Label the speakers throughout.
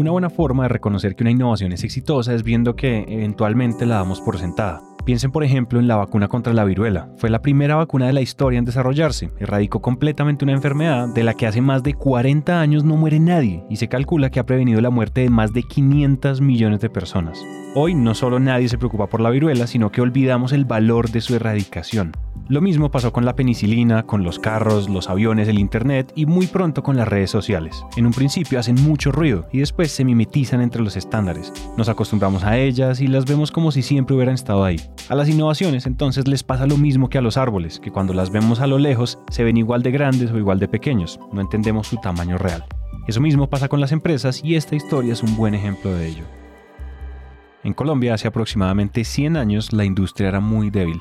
Speaker 1: Una buena forma de reconocer que una innovación es exitosa es viendo que eventualmente la damos por sentada. Piensen por ejemplo en la vacuna contra la viruela. Fue la primera vacuna de la historia en desarrollarse. Erradicó completamente una enfermedad de la que hace más de 40 años no muere nadie y se calcula que ha prevenido la muerte de más de 500 millones de personas. Hoy no solo nadie se preocupa por la viruela, sino que olvidamos el valor de su erradicación. Lo mismo pasó con la penicilina, con los carros, los aviones, el internet y muy pronto con las redes sociales. En un principio hacen mucho ruido y después se mimetizan entre los estándares. Nos acostumbramos a ellas y las vemos como si siempre hubieran estado ahí. A las innovaciones entonces les pasa lo mismo que a los árboles, que cuando las vemos a lo lejos se ven igual de grandes o igual de pequeños, no entendemos su tamaño real. Eso mismo pasa con las empresas y esta historia es un buen ejemplo de ello. En Colombia hace aproximadamente 100 años la industria era muy débil.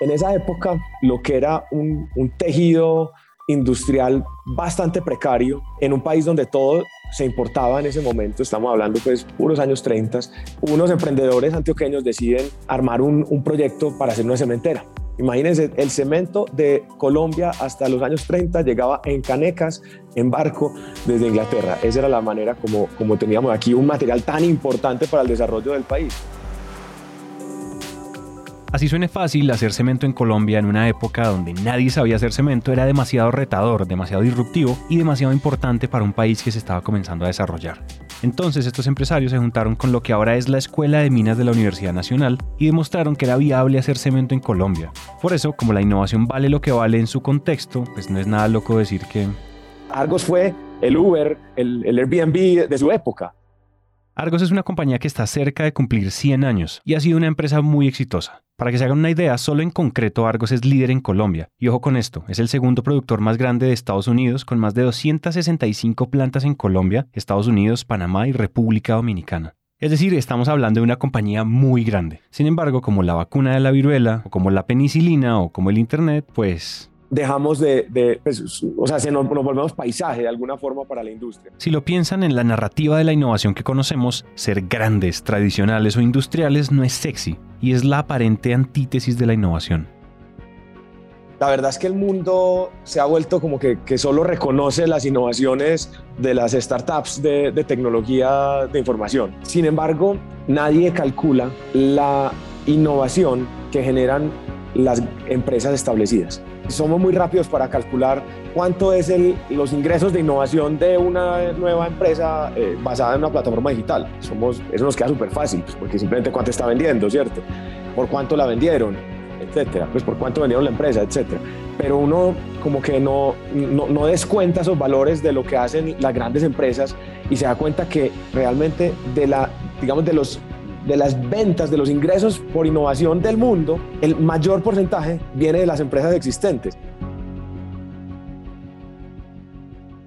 Speaker 2: En esa época lo que era un, tejido industrial bastante precario en un país donde todo se importaba en ese momento, estamos hablando pues puros años 30, unos emprendedores antioqueños deciden armar un, proyecto para hacer una cementera. Imagínense, el cemento de Colombia hasta los años 30 llegaba en canecas, en barco, desde Inglaterra. Esa era la manera como, como teníamos aquí un material tan importante para el desarrollo del país.
Speaker 1: Así suene fácil, hacer cemento en Colombia en una época donde nadie sabía hacer cemento era demasiado retador, demasiado disruptivo y demasiado importante para un país que se estaba comenzando a desarrollar. Entonces estos empresarios se juntaron con lo que ahora es la Escuela de Minas de la Universidad Nacional y demostraron que era viable hacer cemento en Colombia. Por eso, como la innovación vale lo que vale en su contexto, pues no es nada loco decir que...
Speaker 2: Argos fue el Uber, el, el Airbnb de su época.
Speaker 1: Argos es una compañía que está cerca de cumplir 100 años y ha sido una empresa muy exitosa. Para que se hagan una idea, solo en concreto Argos es líder en Colombia. Y ojo con esto, es el segundo productor más grande de Estados Unidos con más de 265 plantas en Colombia, Estados Unidos, Panamá y República Dominicana. Es decir, estamos hablando de una compañía muy grande. Sin embargo, como la vacuna de la viruela, o como la penicilina, o como el Internet, pues
Speaker 2: dejamos de, pues, o sea, se nos, nos, volvemos paisaje de alguna forma para la industria.
Speaker 1: Si lo piensan en la narrativa de la innovación que conocemos, ser grandes, tradicionales o industriales no es sexy y es la aparente antítesis de la innovación.
Speaker 2: La verdad es que el mundo se ha vuelto como que, que solo reconoce las innovaciones de las startups de, de tecnología de información. Sin embargo, nadie calcula la innovación que generan las empresas establecidas somos muy rápidos para calcular cuánto es el, los ingresos de innovación de una nueva empresa eh, basada en una plataforma digital. Somos, eso nos queda súper fácil, pues, porque simplemente cuánto está vendiendo, ¿cierto? Por cuánto la vendieron, etcétera, pues por cuánto vendieron la empresa, etcétera. Pero uno como que no, no, no descuenta esos valores de lo que hacen las grandes empresas y se da cuenta que realmente de la, digamos, de los de las ventas, de los ingresos por innovación del mundo, el mayor porcentaje viene de las empresas existentes.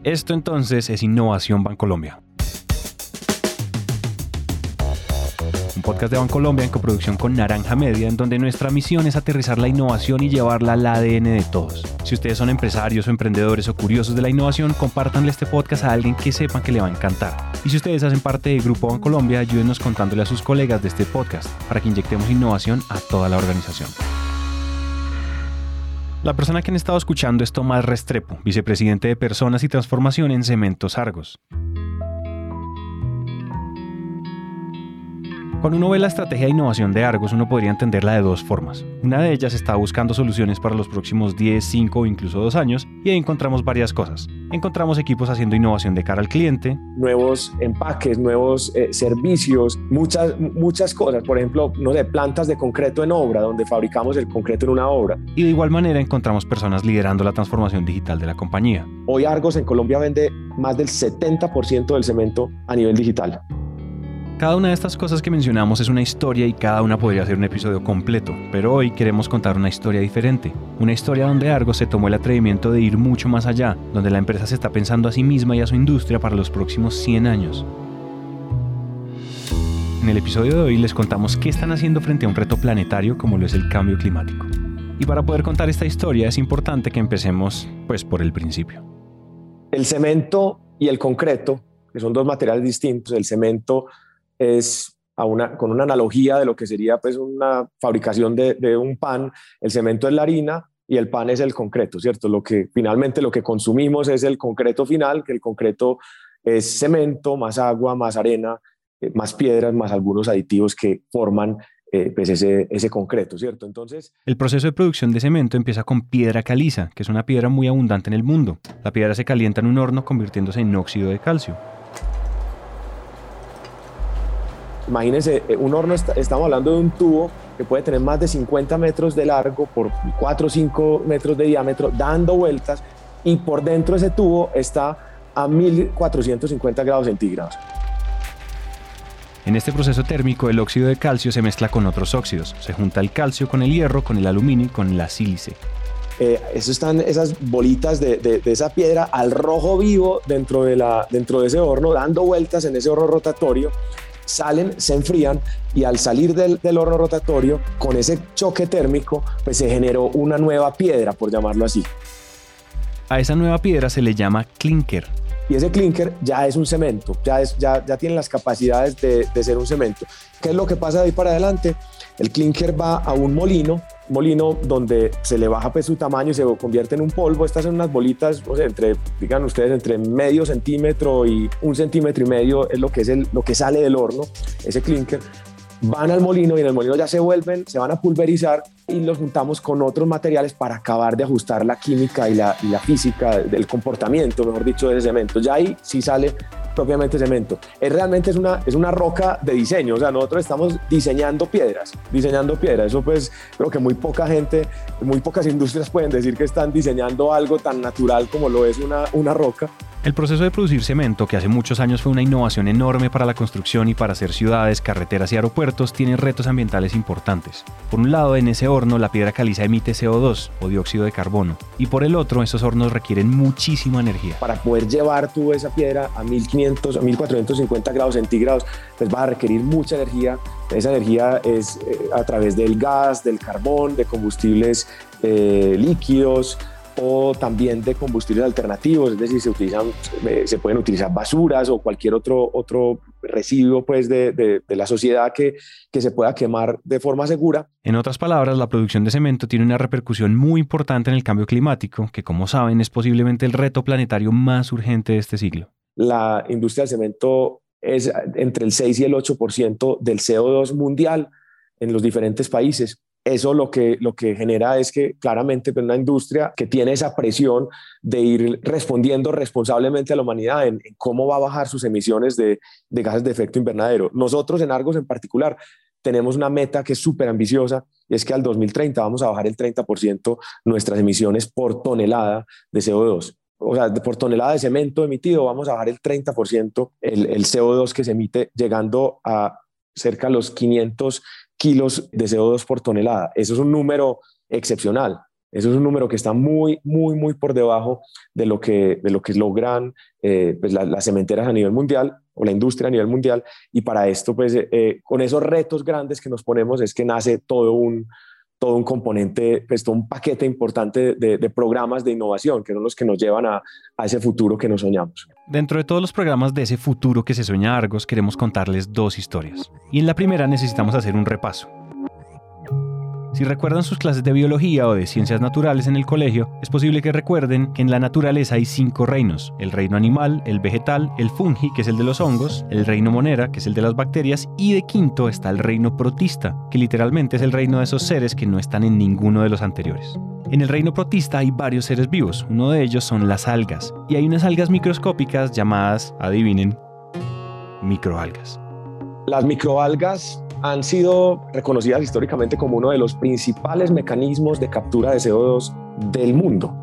Speaker 1: Esto entonces es Innovación Bancolombia. Podcast de Bancolombia en coproducción con Naranja Media, en donde nuestra misión es aterrizar la innovación y llevarla al ADN de todos. Si ustedes son empresarios o emprendedores o curiosos de la innovación, compártanle este podcast a alguien que sepan que le va a encantar. Y si ustedes hacen parte del Grupo Bancolombia, ayúdenos contándole a sus colegas de este podcast para que inyectemos innovación a toda la organización. La persona que han estado escuchando es Tomás Restrepo, vicepresidente de Personas y Transformación en Cementos Argos. Cuando uno ve la estrategia de innovación de Argos, uno podría entenderla de dos formas. Una de ellas está buscando soluciones para los próximos 10, 5 o incluso 2 años, y ahí encontramos varias cosas. Encontramos equipos haciendo innovación de cara al cliente,
Speaker 2: nuevos empaques, nuevos eh, servicios, muchas, muchas cosas. Por ejemplo, no sé, plantas de concreto en obra, donde fabricamos el concreto en una obra.
Speaker 1: Y de igual manera encontramos personas liderando la transformación digital de la compañía.
Speaker 2: Hoy Argos en Colombia vende más del 70% del cemento a nivel digital.
Speaker 1: Cada una de estas cosas que mencionamos es una historia y cada una podría ser un episodio completo, pero hoy queremos contar una historia diferente, una historia donde Argos se tomó el atrevimiento de ir mucho más allá, donde la empresa se está pensando a sí misma y a su industria para los próximos 100 años. En el episodio de hoy les contamos qué están haciendo frente a un reto planetario como lo es el cambio climático. Y para poder contar esta historia es importante que empecemos pues por el principio.
Speaker 2: El cemento y el concreto, que son dos materiales distintos, el cemento es una, con una analogía de lo que sería pues una fabricación de, un pan, el cemento es la harina y el pan es el concreto, ¿cierto? Lo que finalmente lo que consumimos es el concreto final, que el concreto es cemento, más agua, más arena, eh, más piedras, más algunos aditivos que forman eh, pues ese, ese concreto, ¿cierto?
Speaker 1: Entonces... El proceso de producción de cemento empieza con piedra caliza, que es una piedra muy abundante en el mundo. La piedra se calienta en un horno convirtiéndose en óxido de calcio.
Speaker 2: Imagínense, eh, un horno, estamos hablando de un tubo que puede tener más de 50 metros de largo por 4 o 5 metros de diámetro, dando vueltas, y por dentro de ese tubo está a 1450 grados centígrados.
Speaker 1: En este proceso térmico, el óxido de calcio se mezcla con otros óxidos. Se junta el calcio con el hierro, con el aluminio y con la sílice.
Speaker 2: Eh, eso están esas bolitas de, esa piedra al rojo vivo dentro de, la, dentro de ese horno, dando vueltas en ese horno rotatorio. Salen, se enfrían y al salir del, del horno rotatorio, con ese choque térmico, pues se generó una nueva piedra, por llamarlo así.
Speaker 1: A esa nueva piedra se le llama clinker
Speaker 2: y ese clinker ya es un cemento, ya, es, ya, ya tiene las capacidades de, de ser un cemento. ¿Qué es lo que pasa de ahí para adelante? El clinker va a un molino, molino donde se le baja pues su tamaño y se convierte en un polvo. Estas son unas bolitas, entre, digan ustedes, entre medio centímetro y un centímetro y medio es lo que, es el, lo que sale del horno, ese clinker van al molino y en el molino ya se vuelven, se van a pulverizar y los juntamos con otros materiales para acabar de ajustar la química y la, y la física del comportamiento, mejor dicho, de ese cemento. Ya ahí sí sale propiamente cemento. Es realmente es una, es una roca de diseño, o sea, nosotros estamos diseñando piedras, diseñando piedras. Eso pues creo que muy poca gente, muy pocas industrias pueden decir que están diseñando algo tan natural como lo es una, una roca.
Speaker 1: El proceso de producir cemento, que hace muchos años fue una innovación enorme para la construcción y para hacer ciudades, carreteras y aeropuertos, tiene retos ambientales importantes. Por un lado, en ese la piedra caliza emite CO2 o dióxido de carbono, y por el otro, esos hornos requieren muchísima energía.
Speaker 2: Para poder llevar tú esa piedra a 1500, a 1450 grados centígrados, pues va a requerir mucha energía. Esa energía es eh, a través del gas, del carbón, de combustibles eh, líquidos, o también de combustibles alternativos, es decir, se, utilizan, eh, se pueden utilizar basuras o cualquier otro, otro residuo pues, de, de, de la sociedad que, que se pueda quemar de forma segura.
Speaker 1: En otras palabras, la producción de cemento tiene una repercusión muy importante en el cambio climático, que como saben es posiblemente el reto planetario más urgente de este siglo.
Speaker 2: La industria del cemento es entre el 6 y el 8% del CO2 mundial en los diferentes países eso lo que, lo que genera es que claramente pues, una industria que tiene esa presión de ir respondiendo responsablemente a la humanidad en, cómo va a bajar sus emisiones de, de, gases de efecto invernadero. Nosotros en Argos en particular tenemos una meta que es súper ambiciosa y es que al 2030 vamos a bajar el 30% nuestras emisiones por tonelada de CO2 o sea, por tonelada de cemento emitido, vamos a bajar el 30% el, el CO2 que se emite, llegando a cerca de los 500 kilos de CO2 por tonelada. Eso es un número excepcional. Eso es un número que está muy, muy, muy por debajo de lo que, de lo que logran eh, pues las cementeras a nivel mundial o la industria a nivel mundial. Y para esto, pues eh, con esos retos grandes que nos ponemos es que nace todo un, todo un componente, pues todo un paquete importante de, programas de innovación, que son los que nos llevan a, a, ese futuro que nos soñamos.
Speaker 1: Dentro de todos los programas de ese futuro que se sueña Argos, queremos contarles dos historias. Y en la primera necesitamos hacer un repaso. Si recuerdan sus clases de biología o de ciencias naturales en el colegio, es posible que recuerden que en la naturaleza hay cinco reinos, el reino animal, el vegetal, el fungi, que es el de los hongos, el reino monera, que es el de las bacterias, y de quinto está el reino protista, que literalmente es el reino de esos seres que no están en ninguno de los anteriores. En el reino protista hay varios seres vivos, uno de ellos son las algas, y hay unas algas microscópicas llamadas, adivinen, microalgas.
Speaker 2: Las microalgas han sido reconocidas históricamente como uno de los principales mecanismos de captura de CO2 del mundo.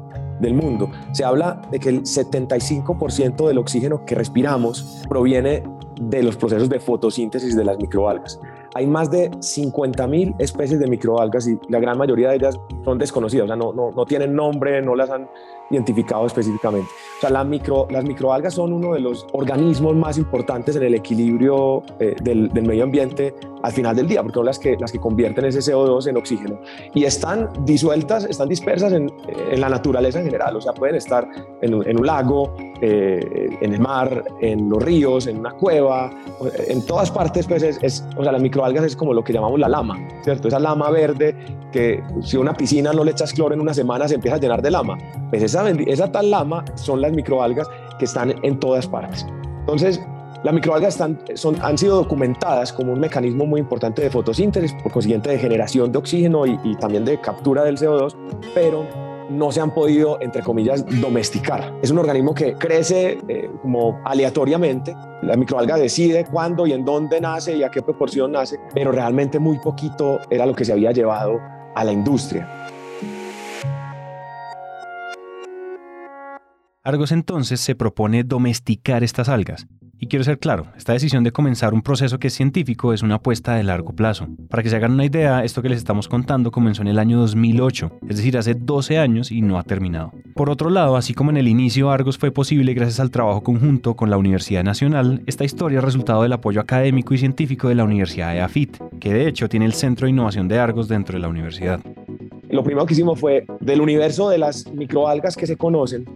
Speaker 2: Del mundo. Se habla de que el 75% del oxígeno que respiramos proviene de los procesos de fotosíntesis de las microalgas. Hay más de 50.000 especies de microalgas y la gran mayoría de ellas son desconocidas, o sea, no, no, no tienen nombre, no las han identificado específicamente. O sea, la micro, las microalgas son uno de los organismos más importantes en el equilibrio eh, del, del, medio ambiente al final del día, porque son las que, las que convierten ese CO2 en oxígeno. Y están disueltas, están dispersas en, en la naturaleza en general, o sea, pueden estar en, en un lago, eh, en el mar, en los ríos, en una cueva, en todas partes, pues es, es, o sea, las microalgas es como lo que llamamos la lama, ¿cierto? Esa lama verde que si una piscina no le echas cloro en una semana se empieza a llenar de lama. Pues esa, esa tal lama son las microalgas que están en todas partes. Entonces, las microalgas están, son, han sido documentadas como un mecanismo muy importante de fotosíntesis, por consiguiente de generación de oxígeno y, también de captura del CO2, pero no se han podido, entre comillas, domesticar. Es un organismo que crece eh, como aleatoriamente. La microalga decide cuándo y en dónde nace y a qué proporción nace, pero realmente muy poquito era lo que se había llevado a la industria.
Speaker 1: Argos entonces se propone domesticar estas algas. Y quiero ser claro, esta decisión de comenzar un proceso que es científico es una apuesta de largo plazo. Para que se hagan una idea, esto que les estamos contando comenzó en el año 2008, es decir, hace 12 años y no ha terminado. Por otro lado, así como en el inicio Argos fue posible gracias al trabajo conjunto con la Universidad Nacional, esta historia es resultado del apoyo académico y científico de la Universidad de AFIT, que de hecho tiene el Centro de Innovación de Argos dentro de la universidad.
Speaker 2: Lo primero que hicimos fue del universo de las microalgas que se conocen,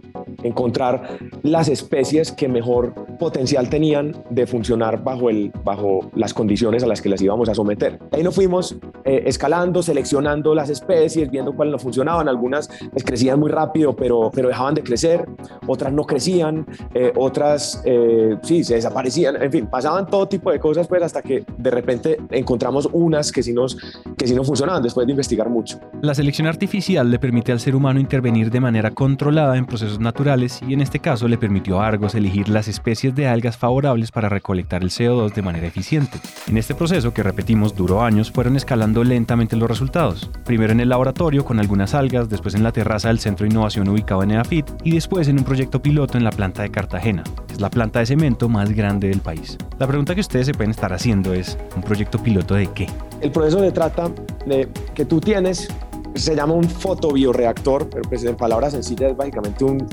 Speaker 2: encontrar las especies que mejor potencial tenían de funcionar bajo, el, bajo las condiciones a las que las íbamos a someter. Ahí nos fuimos eh, escalando, seleccionando las especies, viendo cuáles no funcionaban. Algunas pues, crecían muy rápido, pero, pero dejaban de crecer, otras no crecían, eh, otras eh, sí, se desaparecían, en fin, pasaban todo tipo de cosas pues, hasta que de repente encontramos unas que sí, nos, que sí no funcionaban después de investigar mucho.
Speaker 1: La selección artificial le permite al ser humano intervenir de manera controlada en procesos naturales y en este caso le permitió a Argos elegir las especies de algas favorables para recolectar el CO2 de manera eficiente. En este proceso, que repetimos duró años, fueron escalando lentamente los resultados. Primero en el laboratorio con algunas algas, después en la terraza del centro de innovación ubicado en EAFIT y después en un proyecto piloto en la planta de Cartagena. Es la planta de cemento más grande del país. La pregunta que ustedes se pueden estar haciendo es, ¿un proyecto piloto de qué?
Speaker 2: El proceso se trata de que tú tienes se llama un fotobioreactor, pero pues en palabras sencillas es básicamente un,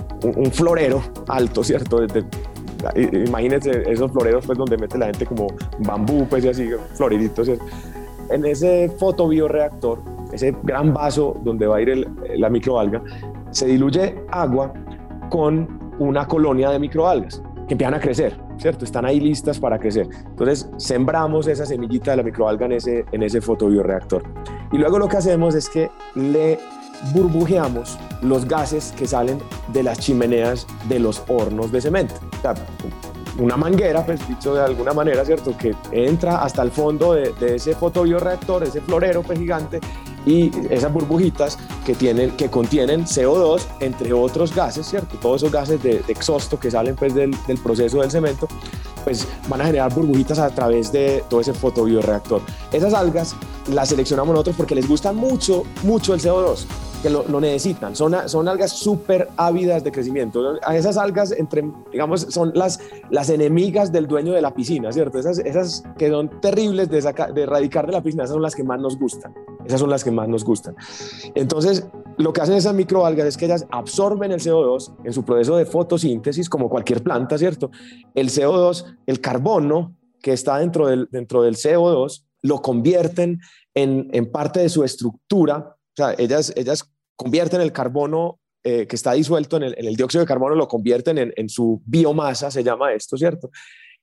Speaker 2: florero alto, ¿cierto? imagínense esos floreros pues donde mete la gente como bambú, pues y así, floriditos. En ese fotobioreactor, ese gran vaso donde va a ir la microalga, se diluye agua con una colonia de microalgas que empiezan a crecer, ¿cierto? Están ahí listas para crecer. Entonces, sembramos esa semillita de la microalga en ese, en ese fotobioreactor. Y luego lo que hacemos es que le burbujeamos los gases que salen de las chimeneas de los hornos de cemento. O sea, una manguera, pues dicho de alguna manera, ¿cierto? Que entra hasta el fondo de, de ese fotobioreactor, ese florero pues, gigante, y esas burbujitas que, tienen, que contienen CO2, entre otros gases, ¿cierto? Todos esos gases de, exhausto que salen pues, del, del, proceso del cemento, pues van a generar burbujitas a través de todo ese fotobioreactor. Esas algas las seleccionamos nosotros porque les gusta mucho, mucho el CO2 que lo, necesitan. Son, son algas súper ávidas de crecimiento. Esas algas, entre, digamos, son las, las enemigas del dueño de la piscina, ¿cierto? Esas, esas que son terribles de, de erradicar de la piscina, esas son las que más nos gustan. Esas son las que más nos gustan. Entonces, lo que hacen esas microalgas es que ellas absorben el CO2 en su proceso de fotosíntesis, como cualquier planta, ¿cierto? El CO2, el carbono que está dentro del, dentro del CO2, lo convierten en, en parte de su estructura o sea, ellas, ellas convierten el carbono eh, que está disuelto en el, dióxido de carbono, lo convierten en, su biomasa, se llama esto, ¿cierto?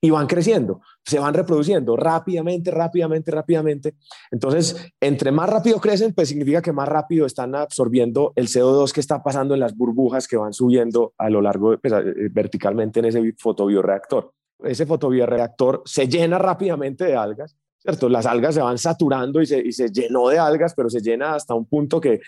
Speaker 2: Y van creciendo, se van reproduciendo rápidamente, rápidamente, rápidamente. Entonces, entre más rápido crecen, pues significa que más rápido están absorbiendo el CO2 que está pasando en las burbujas que van subiendo a lo largo, pues, eh, verticalmente en ese fotobioreactor. Ese fotobioreactor se llena rápidamente de algas ¿cierto? Las algas se van saturando y se, y se llenó de algas, pero se llena hasta un punto que,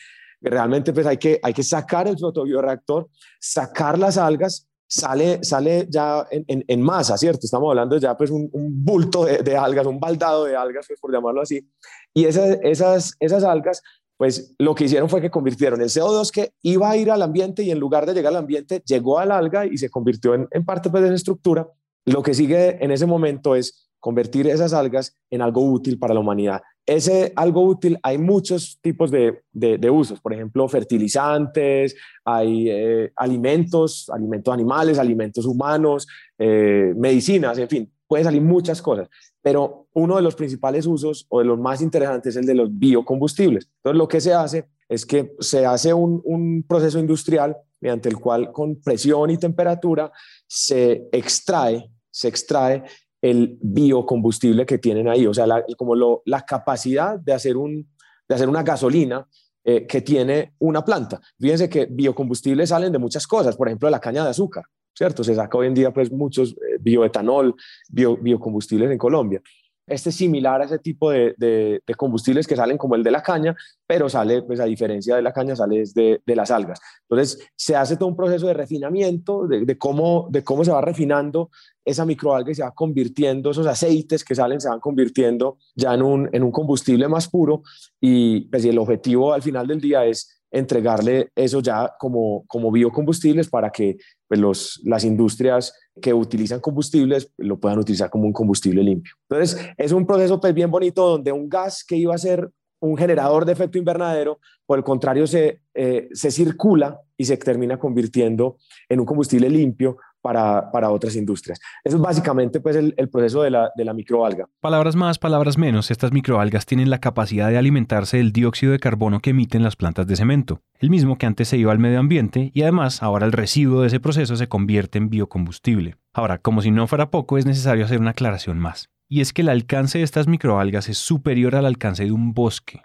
Speaker 2: realmente pues hay que, hay que sacar el fotobioreactor, sacar las algas, sale, sale ya en, en, masa, ¿cierto? Estamos hablando ya pues un, bulto de, algas, un baldado de algas, pues, por llamarlo así. Y esas, esas, esas algas pues lo que hicieron fue que convirtieron el CO2 que iba a ir al ambiente y en lugar de llegar al ambiente, llegó al alga y se convirtió en, en parte pues, de esa estructura. Lo que sigue en ese momento es convertir esas algas en algo útil para la humanidad. Ese algo útil, hay muchos tipos de, de, usos, por ejemplo, fertilizantes, hay eh, alimentos, alimentos animales, alimentos humanos, eh, medicinas, en fin, pueden salir muchas cosas, pero uno de los principales usos o de los más interesantes es el de los biocombustibles. Entonces, lo que se hace es que se hace un, un proceso industrial mediante el cual con presión y temperatura se extrae, se extrae el biocombustible que tienen ahí, o sea, como lo, la capacidad de hacer, un, de hacer una gasolina eh, que tiene una planta. Fíjense que biocombustibles salen de muchas cosas, por ejemplo, de la caña de azúcar. ¿cierto? Se saca hoy en día pues muchos eh, bioetanol, biocombustibles en Colombia. Este es similar a ese tipo de, combustibles que salen como el de la caña, pero sale, pues a diferencia de la caña, sale de, de las algas. Entonces, se hace todo un proceso de refinamiento, de, cómo, de cómo se va refinando esa microalga y se va convirtiendo, esos aceites que salen se van convirtiendo ya en un, en un combustible más puro y, pues, y el objetivo al final del día es entregarle eso ya como, como biocombustibles para que pues, los, las industrias que utilizan combustibles lo puedan utilizar como un combustible limpio. Entonces, es un proceso pues, bien bonito donde un gas que iba a ser un generador de efecto invernadero, por el contrario, se, eh, se circula y se termina convirtiendo en un combustible limpio para, otras industrias. Eso es básicamente pues, el, proceso de la, de la microalga.
Speaker 1: Palabras más, palabras menos, estas microalgas tienen la capacidad de alimentarse del dióxido de carbono que emiten las plantas de cemento, el mismo que antes se iba al medio ambiente y además ahora el residuo de ese proceso se convierte en biocombustible. Ahora, como si no fuera poco, es necesario hacer una aclaración más. Y es que el alcance de estas microalgas es superior al alcance de un bosque.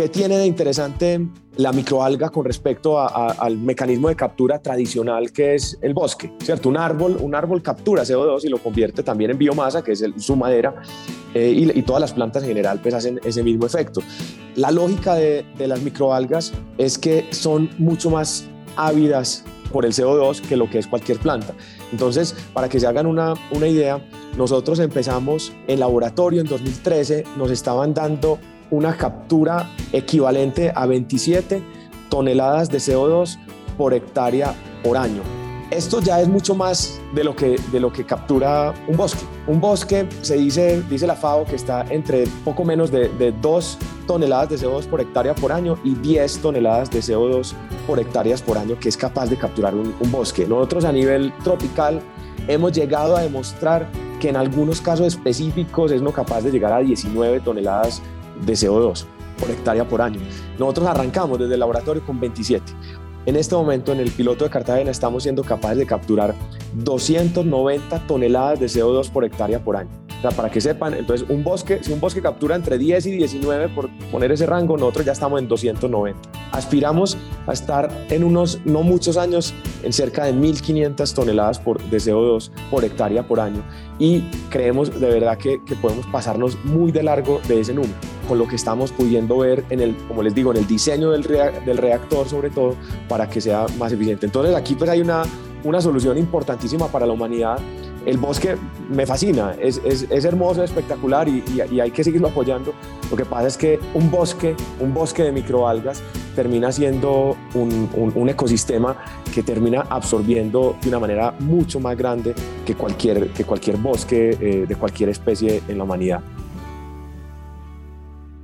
Speaker 2: ¿Qué tiene de interesante la microalga con respecto al mecanismo de captura tradicional que es el bosque? ¿Cierto? Un árbol, un árbol captura CO2 y lo convierte también en biomasa, que es su madera, eh, y, todas las plantas en general pues hacen ese mismo efecto. La lógica de, las microalgas es que son mucho más ávidas por el CO2 que lo que es cualquier planta. Entonces, para que se hagan una, una idea, nosotros empezamos en laboratorio en 2013, nos estaban dando una captura equivalente a 27 toneladas de CO2 por hectárea por año. Esto ya es mucho más de lo que, de lo que captura un bosque. Un bosque, se dice, dice la FAO, que está entre poco menos de, de 2 toneladas de CO2 por hectárea por año y 10 toneladas de CO2 por hectáreas por año que es capaz de capturar un, un bosque. Nosotros a nivel tropical hemos llegado a demostrar que en algunos casos específicos es no capaz de llegar a 19 toneladas de CO2 por hectárea por año. Nosotros arrancamos desde el laboratorio con 27. En este momento, en el piloto de Cartagena, estamos siendo capaces de capturar 290 toneladas de CO2 por hectárea por año. O sea, para que sepan, entonces un bosque, si un bosque captura entre 10 y 19 por poner ese rango, nosotros ya estamos en 290. Aspiramos a estar en unos no muchos años en cerca de 1.500 toneladas por, de CO2 por hectárea por año y creemos de verdad que, que podemos pasarnos muy de largo de ese número con lo que estamos pudiendo ver en el, como les digo, en el diseño del, del reactor sobre todo para que sea más eficiente. Entonces aquí pues hay una, una solución importantísima para la humanidad el bosque me fascina, es, es, es hermoso, espectacular y, y, hay que seguirlo apoyando. Lo que pasa es que un bosque, un bosque de microalgas termina siendo un, un, ecosistema que termina absorbiendo de una manera mucho más grande que cualquier, que cualquier bosque eh, de cualquier especie en la humanidad.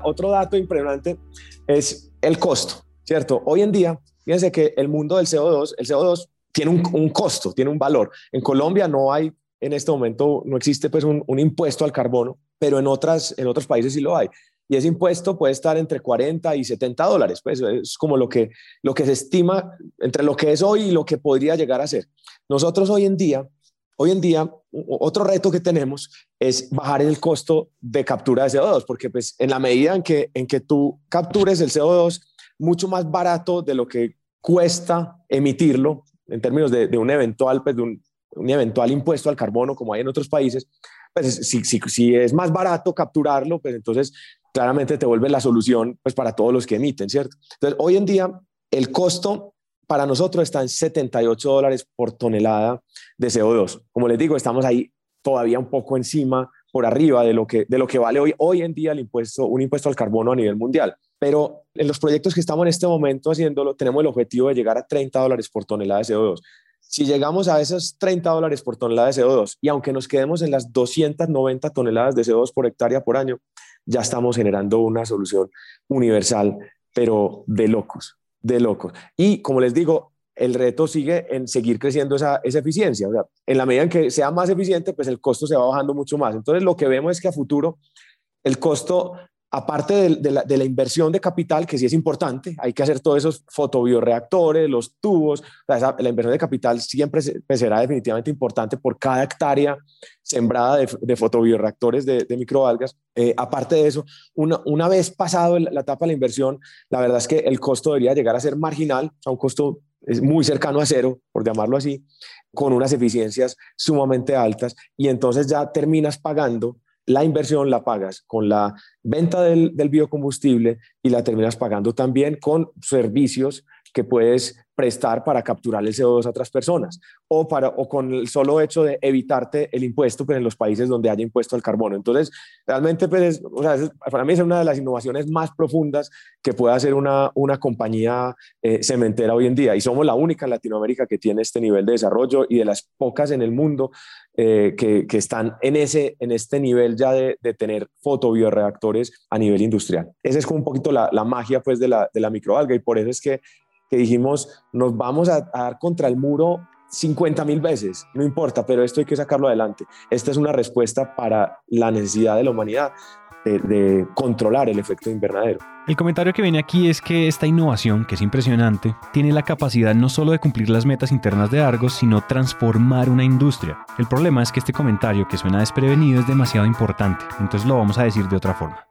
Speaker 2: Otro dato impresionante es el costo, ¿cierto? Hoy en día, fíjense que el mundo del CO2, el CO2 tiene un, un, costo, tiene un valor. En Colombia no hay en este momento no existe pues un, impuesto al carbono, pero en, otras, en otros países sí lo hay. Y ese impuesto puede estar entre 40 y 70 dólares, pues es como lo que, lo que se estima entre lo que es hoy y lo que podría llegar a ser. Nosotros hoy en día, hoy en día, otro reto que tenemos es bajar el costo de captura de CO2, porque pues en la medida en que, en que tú captures el CO2 mucho más barato de lo que cuesta emitirlo, en términos de, de un eventual, pues de un, un eventual impuesto al carbono como hay en otros países, pues si, si, si es más barato capturarlo, pues entonces claramente te vuelve la solución pues para todos los que emiten, ¿cierto? Entonces, hoy en día el costo para nosotros está en 78 dólares por tonelada de CO2. Como les digo, estamos ahí todavía un poco encima, por arriba de lo que, de lo que vale hoy, hoy en día el impuesto, un impuesto al carbono a nivel mundial. Pero en los proyectos que estamos en este momento haciéndolo, tenemos el objetivo de llegar a 30 dólares por tonelada de CO2. Si llegamos a esos 30 dólares por tonelada de CO2 y aunque nos quedemos en las 290 toneladas de CO2 por hectárea por año, ya estamos generando una solución universal, pero de locos, de locos. Y como les digo, el reto sigue en seguir creciendo esa, esa eficiencia. En la medida en que sea más eficiente, pues el costo se va bajando mucho más. Entonces, lo que vemos es que a futuro el costo aparte de, la, inversión de capital, que sí es importante, hay que hacer todos esos fotobioreactores, los tubos, la, inversión de capital siempre pues, será definitivamente importante por cada hectárea sembrada de, fotobioreactores de, microalgas. Eh, aparte de eso, una, vez pasado la etapa de la inversión, la verdad es que el costo debería llegar a ser marginal, a un costo es muy cercano a cero, por llamarlo así, con unas eficiencias sumamente altas y entonces ya terminas pagando la inversión la pagas con la venta del, biocombustible y la terminas pagando también con servicios que puedes prestar para capturar el CO2 a otras personas o, para, o con el solo hecho de evitarte el impuesto pues, en los países donde haya impuesto al carbono. Entonces, realmente, pues, para mí es una de las innovaciones más profundas que puede hacer una, una compañía eh, cementera hoy en día y somos la única en Latinoamérica que tiene este nivel de desarrollo y de las pocas en el mundo eh, que, están en, ese, en este nivel ya de, tener fotobioreactores a nivel industrial. Esa es como un poquito la, la magia pues, de, la, de la microalga y por eso es que que dijimos, nos vamos a, dar contra el muro 50 mil veces, no importa, pero esto hay que sacarlo adelante. Esta es una respuesta para la necesidad de la humanidad de, controlar el efecto invernadero.
Speaker 1: El comentario que viene aquí es que esta innovación, que es impresionante, tiene la capacidad no solo de cumplir las metas internas de Argos, sino transformar una industria. El problema es que este comentario que suena desprevenido es demasiado importante, entonces lo vamos a decir de otra forma.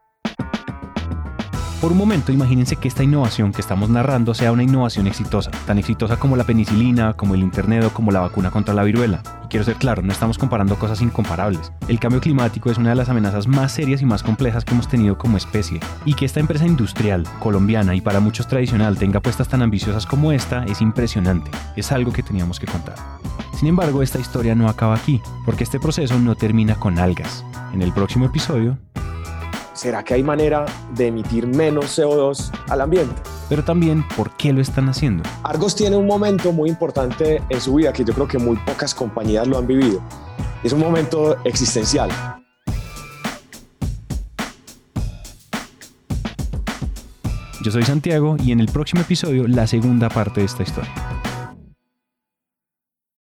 Speaker 1: Por un momento imagínense que esta innovación que estamos narrando sea una innovación exitosa, tan exitosa como la penicilina, como el Internet o como la vacuna contra la viruela. Y quiero ser claro, no estamos comparando cosas incomparables. El cambio climático es una de las amenazas más serias y más complejas que hemos tenido como especie. Y que esta empresa industrial, colombiana y para muchos tradicional tenga puestas tan ambiciosas como esta es impresionante. Es algo que teníamos que contar. Sin embargo, esta historia no acaba aquí, porque este proceso no termina con algas. En el próximo episodio
Speaker 2: ¿será que hay manera de emitir menos CO2 al ambiente?
Speaker 1: Pero también, ¿por qué lo están haciendo?
Speaker 2: Argos tiene un momento muy importante en su vida que yo creo que muy pocas compañías lo han vivido. Es un momento existencial.
Speaker 1: Yo soy Santiago y en el próximo episodio la segunda parte de esta historia.